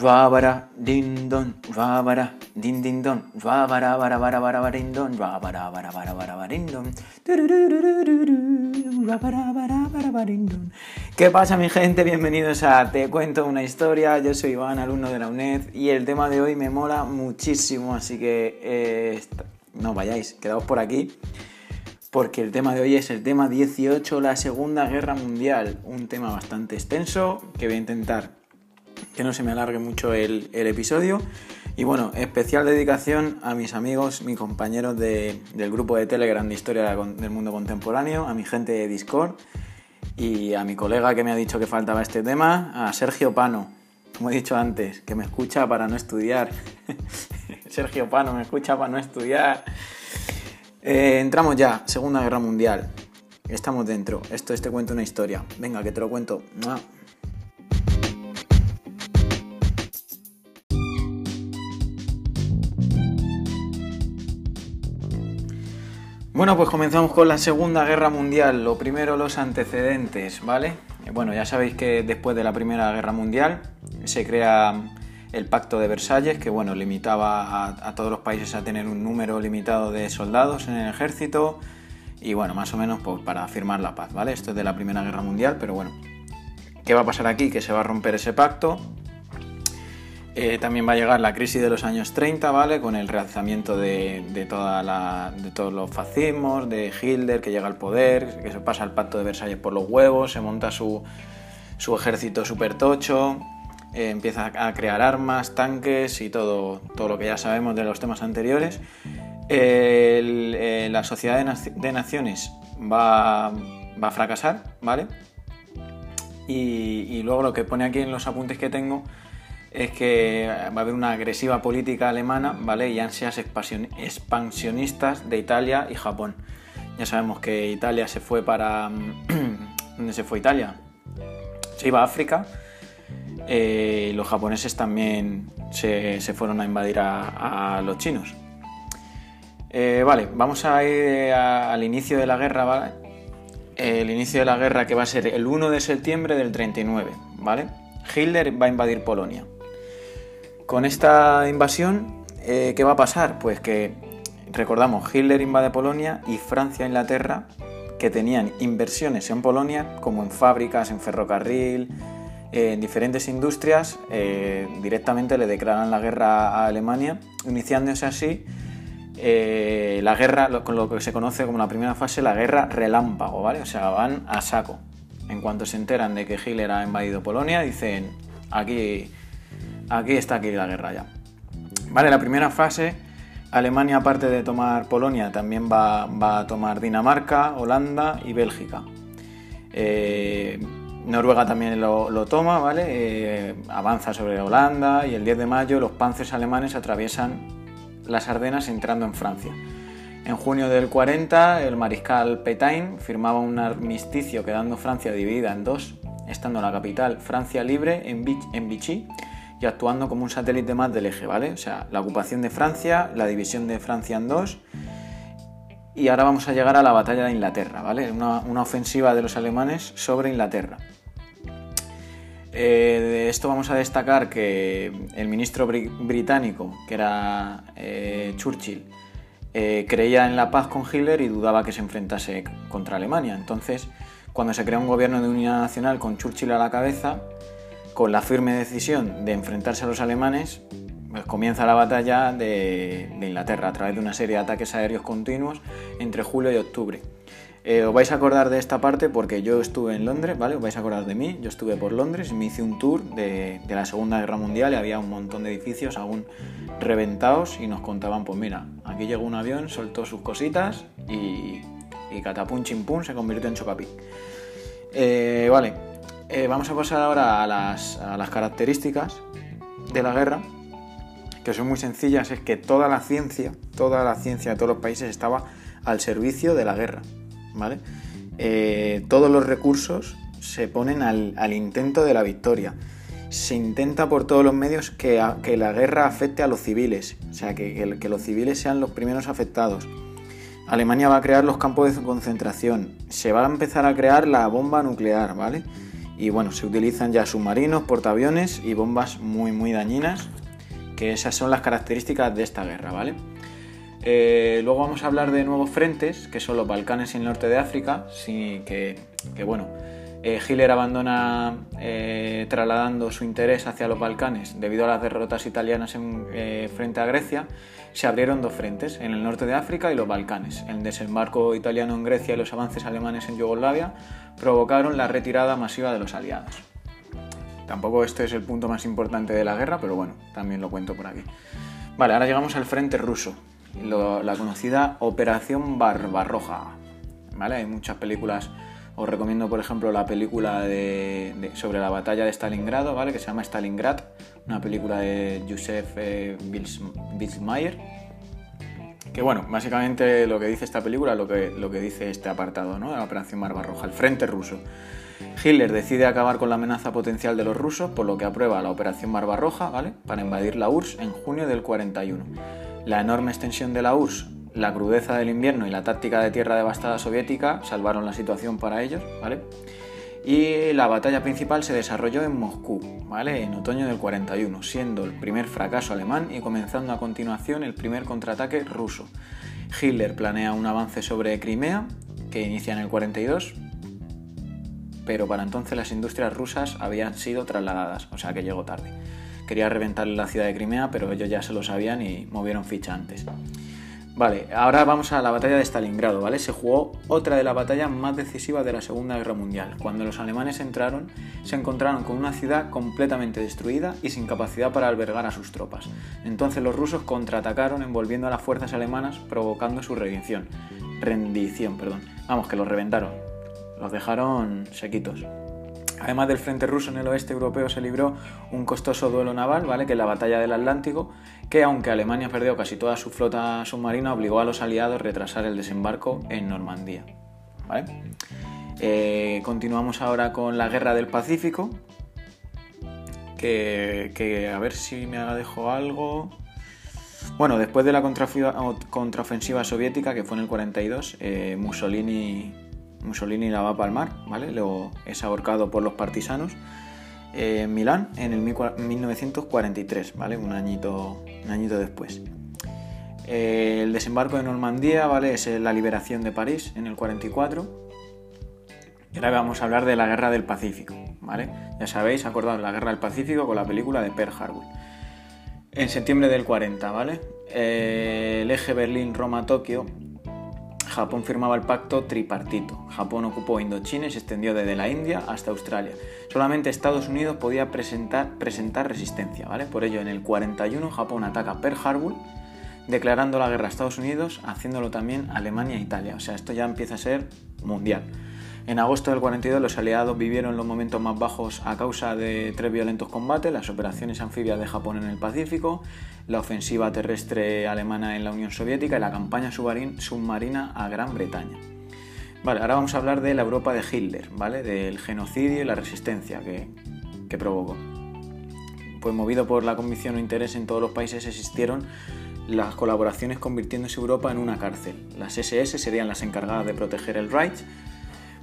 Vabara, din don, vabara, din din don, vabara, bara, bara, bara, bara, don, vabara, bara, bara, bara. ¿Qué pasa mi gente? Bienvenidos a Te Cuento una Historia, yo soy Iván, alumno de la UNED y el tema de hoy me mola muchísimo, así que eh, no vayáis, quedaos por aquí porque el tema de hoy es el tema 18, la Segunda Guerra Mundial, un tema bastante extenso que voy a intentar que no se me alargue mucho el, episodio. Y bueno, especial dedicación a mis amigos, mis compañeros del grupo de Telegram de Historia del Mundo Contemporáneo, a mi gente de Discord y a mi colega que me ha dicho que faltaba este tema, a Sergio Pano, como he dicho antes, que me escucha para no estudiar. Sergio Pano me escucha para no estudiar. Eh, entramos ya, Segunda Guerra Mundial. Estamos dentro. Esto es Te cuento una historia. Venga, que te lo cuento. Bueno, pues comenzamos con la Segunda Guerra Mundial. Lo primero, los antecedentes, ¿vale? Eh, bueno, ya sabéis que después de la Primera Guerra Mundial se crea el Pacto de Versalles, que bueno, limitaba a, todos los países a tener un número limitado de soldados en el ejército y bueno, más o menos pues, para firmar la paz, ¿vale? Esto es de la Primera Guerra Mundial, pero bueno, ¿qué va a pasar aquí? Que se va a romper ese pacto eh, también va a llegar la crisis de los años 30, ¿vale? Con el realzamiento de, toda la, de todos los fascismos, de Hitler que llega al poder, que se pasa el pacto de Versalles por los huevos, se monta su, su ejército super tocho, eh, empieza a crear armas, tanques y todo, todo lo que ya sabemos de los temas anteriores. Eh, la sociedad de, naciones va, va, a fracasar, ¿vale? Y, y luego lo que pone aquí en los apuntes que tengo es que va a haber una agresiva política alemana, ¿vale? Y ansias expansionistas de Italia y Japón. Ya sabemos que Italia se fue para... ¿Dónde se fue Italia? Se iba a África. Eh, los japoneses también se, fueron a invadir a, los chinos. Eh, vale, vamos a ir al inicio de la guerra, ¿vale? El inicio de la guerra que va a ser el 1 de septiembre del 39, ¿vale? Hitler va a invadir Polonia. Con esta invasión, eh, ¿qué va a pasar? Pues que, recordamos, Hitler invade Polonia y Francia e Inglaterra, que tenían inversiones en Polonia, como en fábricas, en ferrocarril, en diferentes industrias, eh, directamente le declaran la guerra a Alemania, iniciándose así eh, la guerra, con lo que se conoce como la primera fase, la guerra relámpago, ¿vale? O sea, van a saco. En cuanto se enteran de que Hitler ha invadido Polonia, dicen, aquí aquí está aquí la guerra ya. Vale, la primera fase, Alemania aparte de tomar Polonia también va, a tomar Dinamarca, Holanda y Bélgica. Eh, Noruega también lo, toma, ¿vale? Eh, avanza sobre Holanda y el 10 de mayo los panzers alemanes atraviesan las Ardenas entrando en Francia. En junio del 40 el mariscal Petain firmaba un armisticio quedando Francia dividida en dos, estando la capital Francia libre en, Vichy y actuando como un satélite más del eje, ¿vale? O sea, la ocupación de Francia, la división de Francia en dos. Y ahora vamos a llegar a la batalla de Inglaterra, ¿vale? Una, ofensiva de los alemanes sobre Inglaterra. Eh, de esto vamos a destacar que el ministro británico, que era eh, Churchill, eh, creía en la paz con Hitler y dudaba que se enfrentase contra Alemania. Entonces, cuando se crea un gobierno de unidad nacional con Churchill a la cabeza, con la firme decisión de enfrentarse a los alemanes, pues comienza la batalla de, Inglaterra a través de una serie de ataques aéreos continuos entre julio y octubre. Eh, os vais a acordar de esta parte porque yo estuve en Londres, ¿vale? Os vais a acordar de mí, yo estuve por Londres me hice un tour de, la Segunda Guerra Mundial y había un montón de edificios aún reventados y nos contaban, pues mira, aquí llegó un avión, soltó sus cositas y, y catapum chimpum se convirtió en chocapic. Eh, vale, eh, vamos a pasar ahora a las, características de la guerra, que son muy sencillas, es que toda la ciencia, toda la ciencia de todos los países estaba al servicio de la guerra, ¿vale? Eh, todos los recursos se ponen al, intento de la victoria. Se intenta por todos los medios que, la guerra afecte a los civiles, o sea, que, que los civiles sean los primeros afectados. Alemania va a crear los campos de concentración, se va a empezar a crear la bomba nuclear, ¿vale? Y bueno, se utilizan ya submarinos, portaaviones y bombas muy muy dañinas, que esas son las características de esta guerra, ¿vale? Eh, luego vamos a hablar de nuevos frentes, que son los Balcanes y el norte de África, sí, que, bueno, eh, Hitler abandona eh, trasladando su interés hacia los Balcanes debido a las derrotas italianas en, frente a Grecia. Se abrieron dos frentes, en el norte de África y los Balcanes. El desembarco italiano en Grecia y los avances alemanes en Yugoslavia provocaron la retirada masiva de los aliados. Tampoco este es el punto más importante de la guerra, pero bueno, también lo cuento por aquí. Vale, ahora llegamos al frente ruso la conocida Operación Barbarroja. ¿vale? Hay muchas películas, os recomiendo por ejemplo la película sobre la batalla de Stalingrado, ¿vale? que se llama Stalingrad, una película de Josef eh, que bueno, básicamente lo que dice esta película, lo que, lo que dice este apartado, ¿no? la Operación Barbarroja, el frente ruso. Hitler decide acabar con la amenaza potencial de los rusos, por lo que aprueba la Operación Barbarroja, ¿vale? Para invadir la URSS en junio del 41 la enorme extensión de la URSS, la crudeza del invierno y la táctica de tierra devastada soviética salvaron la situación para ellos, ¿vale? Y la batalla principal se desarrolló en Moscú, ¿vale? En otoño del 41, siendo el primer fracaso alemán y comenzando a continuación el primer contraataque ruso. Hitler planea un avance sobre Crimea, que inicia en el 42, pero para entonces las industrias rusas habían sido trasladadas, o sea que llegó tarde quería reventar la ciudad de Crimea, pero ellos ya se lo sabían y movieron ficha antes. Vale, ahora vamos a la batalla de Stalingrado, ¿vale? Se jugó otra de las batallas más decisivas de la Segunda Guerra Mundial. Cuando los alemanes entraron, se encontraron con una ciudad completamente destruida y sin capacidad para albergar a sus tropas. Entonces los rusos contraatacaron envolviendo a las fuerzas alemanas, provocando su rendición. Rendición, perdón. Vamos, que los reventaron. Los dejaron sequitos. Además del frente ruso en el oeste europeo se libró un costoso duelo naval, ¿vale? que es la batalla del Atlántico, que aunque Alemania perdió casi toda su flota submarina, obligó a los aliados a retrasar el desembarco en Normandía. Eh, continuamos ahora con la Guerra del Pacífico, que, a ver si me dejo algo. Bueno, después de la contraofensiva soviética, que fue en el 42, eh, Mussolini Mussolini la va a palmar, ¿vale? Luego es ahorcado por los partisanos en Milán en el 1943, ¿vale? Un añito, añito después. el desembarco de Normandía, ¿vale? Es la liberación de París en el 44. Y ahora vamos a hablar de la Guerra del Pacífico, ¿vale? Ya sabéis, acordado la Guerra del Pacífico con la película de Pearl Harbor. En septiembre del 40, ¿vale? el eje Berlín-Roma-Tokio Japón firmaba el pacto tripartito. Japón ocupó Indochina y se extendió desde la India hasta Australia. Solamente Estados Unidos podía presentar, resistencia, ¿vale? Por ello, en el 41 Japón ataca Pearl Harbor, declarando la guerra a Estados Unidos, haciéndolo también Alemania e Italia. O sea, esto ya empieza a ser mundial. En agosto del 42 los aliados vivieron los momentos más bajos a causa de tres violentos combates, las operaciones anfibias de Japón en el Pacífico, la ofensiva terrestre alemana en la Unión Soviética y la campaña submarina a Gran Bretaña. Vale, ahora vamos a hablar de la Europa de Hitler, ¿vale? Del genocidio y la resistencia que, que provocó. Pues movido por la convicción o interés en todos los países existieron las colaboraciones convirtiéndose Europa en una cárcel. Las SS serían las encargadas de proteger el Reich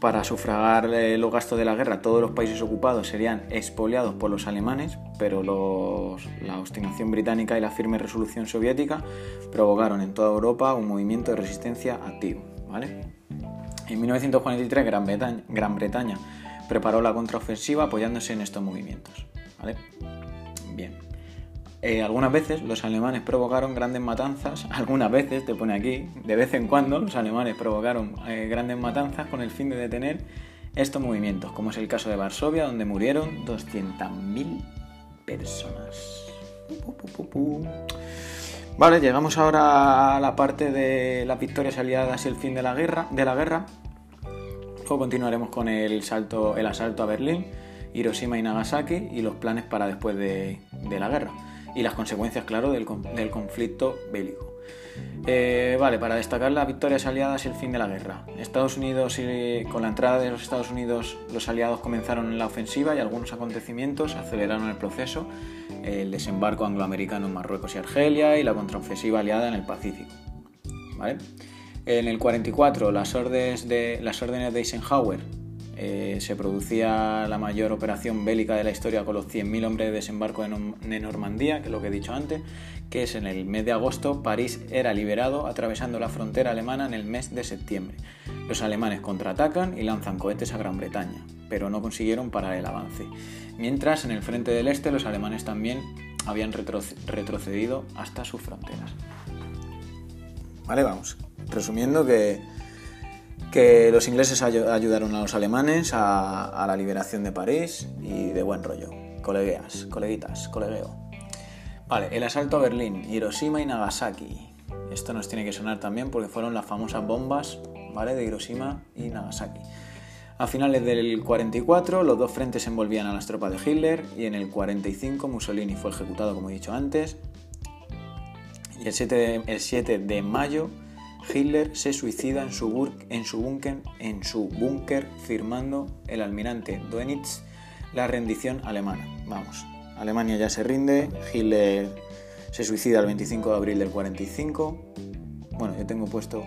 para sufragar eh, los gastos de la guerra, todos los países ocupados serían expoliados por los alemanes, pero la obstinación británica y la firme resolución soviética provocaron en toda Europa un movimiento de resistencia activo. En 1943 Gran Bretaña, Gran Bretaña preparó la contraofensiva apoyándose en estos movimientos. Bien. Eh, algunas veces los alemanes provocaron grandes matanzas, algunas veces, te pone aquí, de vez en cuando los alemanes provocaron eh, grandes matanzas con el fin de detener estos movimientos, como es el caso de Varsovia, donde murieron 200.000 personas. Vale, llegamos ahora a la parte de las victorias aliadas y el fin de la guerra. De la guerra. Luego continuaremos con el, salto, el asalto a Berlín, Hiroshima y Nagasaki y los planes para después de la guerra y las consecuencias, claro, del, conflicto bélico. Eh, vale, para destacar las victorias aliadas y el fin de la guerra. Estados Unidos con la entrada de los Estados Unidos, los aliados comenzaron en la ofensiva y algunos acontecimientos aceleraron el proceso. El desembarco angloamericano en Marruecos y Argelia y la contraofensiva aliada en el Pacífico. ¿Vale? En el 44, las órdenes de, las órdenes de Eisenhower eh, se producía la mayor operación bélica de la historia con los 100.000 hombres de desembarco de Normandía, que es lo que he dicho antes, que es en el mes de agosto, París era liberado atravesando la frontera alemana en el mes de septiembre. Los alemanes contraatacan y lanzan cohetes a Gran Bretaña, pero no consiguieron parar el avance. Mientras en el frente del este los alemanes también habían retrocedido hasta sus fronteras. Vale, vamos. Resumiendo que, que los ingleses ayudaron a los alemanes a, la liberación de París y de buen rollo. Colegueas, coleguitas, colegueo. Vale, el asalto a Berlín, Hiroshima y Nagasaki. Esto nos tiene que sonar también porque fueron las famosas bombas ¿vale? de Hiroshima y Nagasaki. A finales del 44 los dos frentes envolvían a las tropas de Hitler y en el 45 Mussolini fue ejecutado como he dicho antes. Y el 7 de, el 7 de mayo Hitler se suicida en su, búnker, en su firmando el almirante Dönitz la rendición alemana. Vamos, Alemania ya se rinde, Hitler se suicida el 25 de abril del 45. Bueno, yo tengo puesto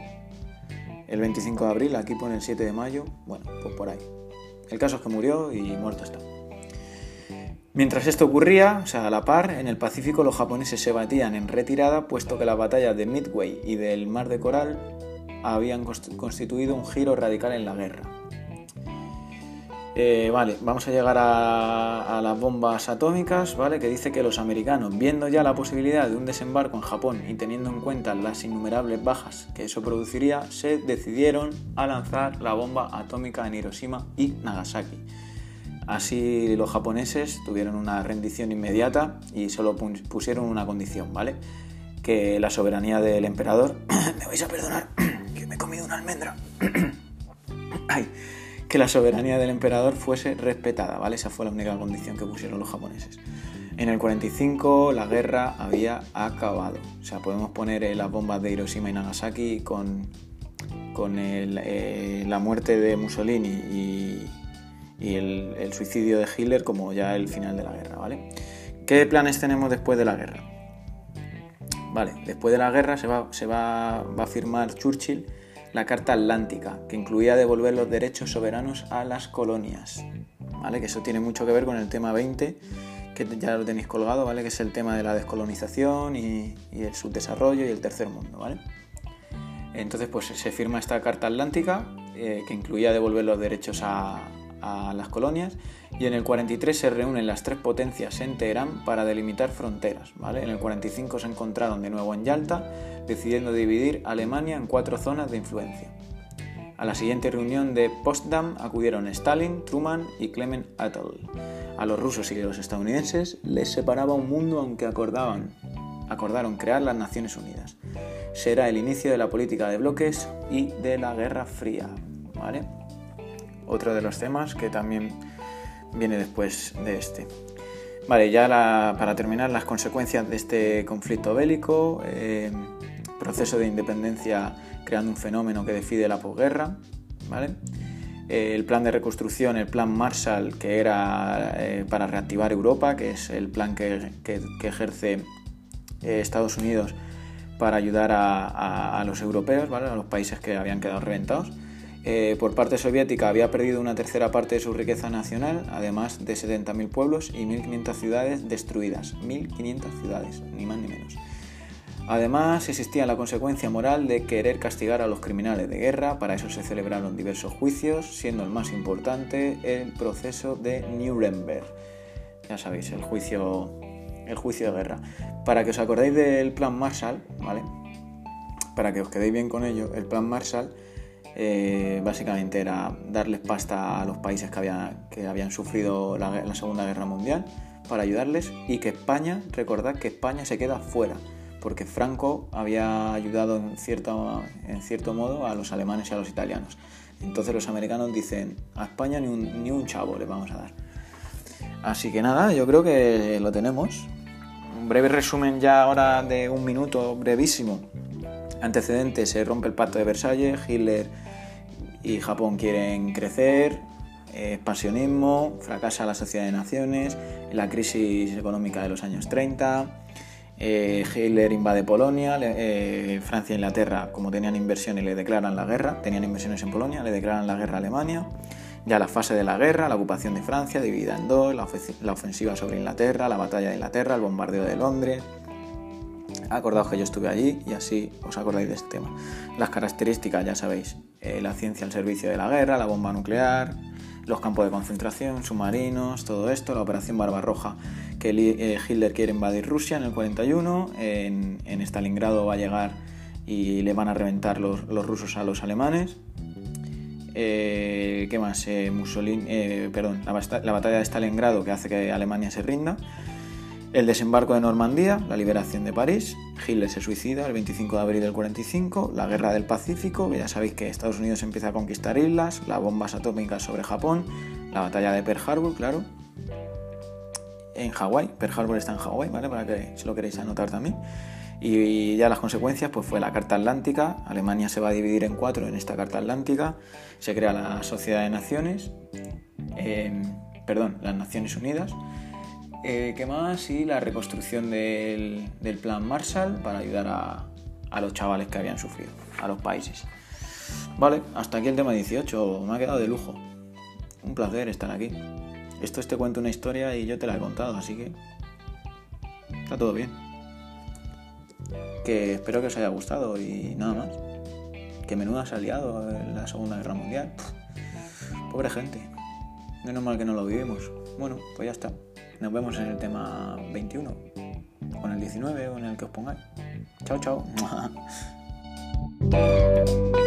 el 25 de abril, aquí pone el 7 de mayo, bueno, pues por ahí. El caso es que murió y muerto está. Mientras esto ocurría, o sea, a la par, en el Pacífico los japoneses se batían en retirada, puesto que las batallas de Midway y del Mar de Coral habían constituido un giro radical en la guerra. Eh, vale, vamos a llegar a, a, las bombas atómicas, ¿vale? Que dice que los americanos, viendo ya la posibilidad de un desembarco en Japón y teniendo en cuenta las innumerables bajas que eso produciría, se decidieron a lanzar la bomba atómica en Hiroshima y Nagasaki. Así los japoneses tuvieron una rendición inmediata y solo pusieron una condición, ¿vale? Que la soberanía del emperador... me vais a perdonar, que me he comido una almendra. Que la soberanía del emperador fuese respetada, ¿vale? Esa fue la única condición que pusieron los japoneses. En el 45 la guerra había acabado. O sea, podemos poner eh, las bombas de Hiroshima y Nagasaki con, con eh, la muerte de Mussolini y, y el, suicidio de Hitler como ya el final de la guerra, ¿vale? ¿Qué planes tenemos después de la guerra? Vale, después de la guerra se va, se va, a firmar Churchill la Carta Atlántica, que incluía devolver los derechos soberanos a las colonias, ¿vale? Que eso tiene mucho que ver con el tema 20, que ya lo tenéis colgado, ¿vale? Que es el tema de la descolonización y, el subdesarrollo y el tercer mundo, ¿vale? Entonces, pues se firma esta Carta Atlántica, eh, que incluía devolver los derechos a, a las colonias y en el 43 se reúnen las tres potencias en Teherán para delimitar fronteras. ¿vale? En el 45 se encontraron de nuevo en Yalta, decidiendo dividir Alemania en cuatro zonas de influencia. A la siguiente reunión de Potsdam acudieron Stalin, Truman y Clement Attlee. A los rusos y a los estadounidenses les separaba un mundo aunque acordaban, acordaron crear las Naciones Unidas. Será el inicio de la política de bloques y de la Guerra Fría. ¿vale? Otro de los temas que también viene después de este. Vale, ya para terminar, las consecuencias de este conflicto bélico, eh, proceso de independencia creando un fenómeno que decide la posguerra, ¿vale? Eh, el plan de reconstrucción, el plan Marshall, que era eh, para reactivar Europa, que es el plan que, ejerce Estados Unidos para ayudar a, a los europeos, ¿vale? a los países que habían quedado reventados. Eh, por parte soviética había perdido una tercera parte de su riqueza nacional, además de 70.000 pueblos y 1.500 ciudades destruidas. 1.500 ciudades, ni más ni menos. Además, existía la consecuencia moral de querer castigar a los criminales de guerra, para eso se celebraron diversos juicios, siendo el más importante el proceso de Nuremberg. Ya sabéis, el juicio, el juicio de guerra. Para que os acordéis del plan Marshall, ¿vale? Para que os quedéis bien con ello, el plan Marshall eh, básicamente era darles pasta a los países que, habían sufrido la, Segunda Guerra Mundial para ayudarles y que España, recordad que España se queda fuera, porque Franco había ayudado en cierto, en cierto modo a los alemanes y a los italianos. Entonces los americanos dicen, a España ni un, ni un chavo le vamos a dar. Así que nada, yo creo que lo tenemos. Un breve resumen ya ahora de un minuto, brevísimo. Antecedentes, se rompe el pacto de Versalles, Hitler y Japón quieren crecer, expansionismo, fracasa la Sociedad de Naciones, la crisis económica de los años 30, eh, Hitler invade Polonia, eh, Francia e Inglaterra, como tenían inversiones, le declaran la guerra, tenían inversiones en Polonia, le declaran la guerra a Alemania, Ya la fase de la guerra, la ocupación de Francia, dividida en dos, la ofensiva sobre Inglaterra, la batalla de Inglaterra, el bombardeo de Londres. Acordaos que yo estuve allí y así os acordáis de este tema. Las características, ya sabéis, eh, la ciencia al servicio de la guerra, la bomba nuclear, los campos de concentración, submarinos, todo esto, la operación Barbarroja, que eh, Hitler quiere invadir Rusia en el 41, en, en Stalingrado va a llegar y le van a reventar los, rusos a los alemanes. Eh, ¿Qué más? Mussolini, perdón, la, batalla de Stalingrado que hace que Alemania se rinda. El desembarco de Normandía, la liberación de París. Hitler se suicida el 25 de abril del 45. La guerra del Pacífico, ya sabéis que Estados Unidos empieza a conquistar islas. Las bombas atómicas sobre Japón. La batalla de Pearl Harbor, claro. En Hawái. Pearl Harbor está en Hawái, ¿vale? Para que si lo queréis anotar también. Y ya las consecuencias pues fue la Carta Atlántica, Alemania se va a dividir en cuatro en esta Carta Atlántica, se crea la Sociedad de Naciones, em, perdón, las Naciones Unidas, eh, ¿qué más? Y la reconstrucción del, Plan Marshall para ayudar a, los chavales que habían sufrido, a los países. Vale, hasta aquí el tema 18, me ha quedado de lujo. Un placer estar aquí. Esto es te cuento una historia y yo te la he contado, así que está todo bien que espero que os haya gustado y nada más. Que menudo ha liado en la Segunda Guerra Mundial. pobre gente. Menos mal que no lo vivimos. Bueno, pues ya está. Nos vemos en el tema 21. O en el 19 o en el que os pongáis. Chao, chao.